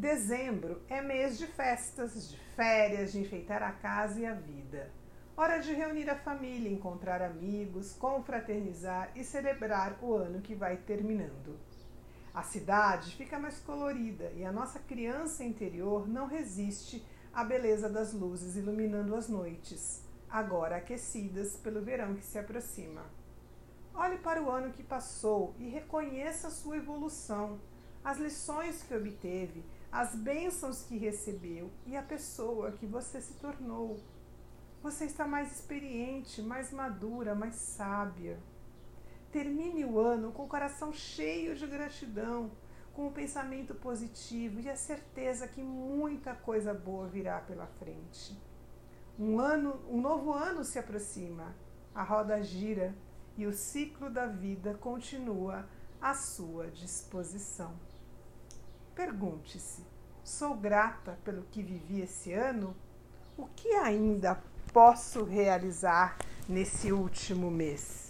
Dezembro é mês de festas, de férias, de enfeitar a casa e a vida. Hora de reunir a família, encontrar amigos, confraternizar e celebrar o ano que vai terminando. A cidade fica mais colorida e a nossa criança interior não resiste à beleza das luzes iluminando as noites, agora aquecidas pelo verão que se aproxima. Olhe para o ano que passou e reconheça sua evolução, as lições que obteve, as bênçãos que recebeu e a pessoa que você se tornou. Você está mais experiente, mais madura, mais sábia. Termine o ano com o coração cheio de gratidão, com o pensamento positivo e a certeza que muita coisa boa virá pela frente. Um ano, um novo ano se aproxima. A roda gira e o ciclo da vida continua à sua disposição. Pergunte-se: sou grata pelo que vivi esse ano? O que ainda posso realizar nesse último mês?